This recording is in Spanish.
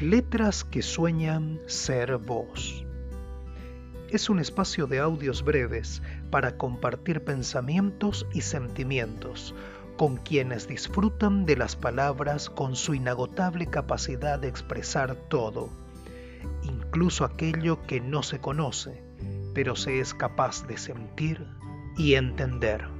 Letras que sueñan ser voz. Es un espacio de audios breves para compartir pensamientos y sentimientos con quienes disfrutan de las palabras con su inagotable capacidad de expresar todo, incluso aquello que no se conoce, pero se es capaz de sentir y entender.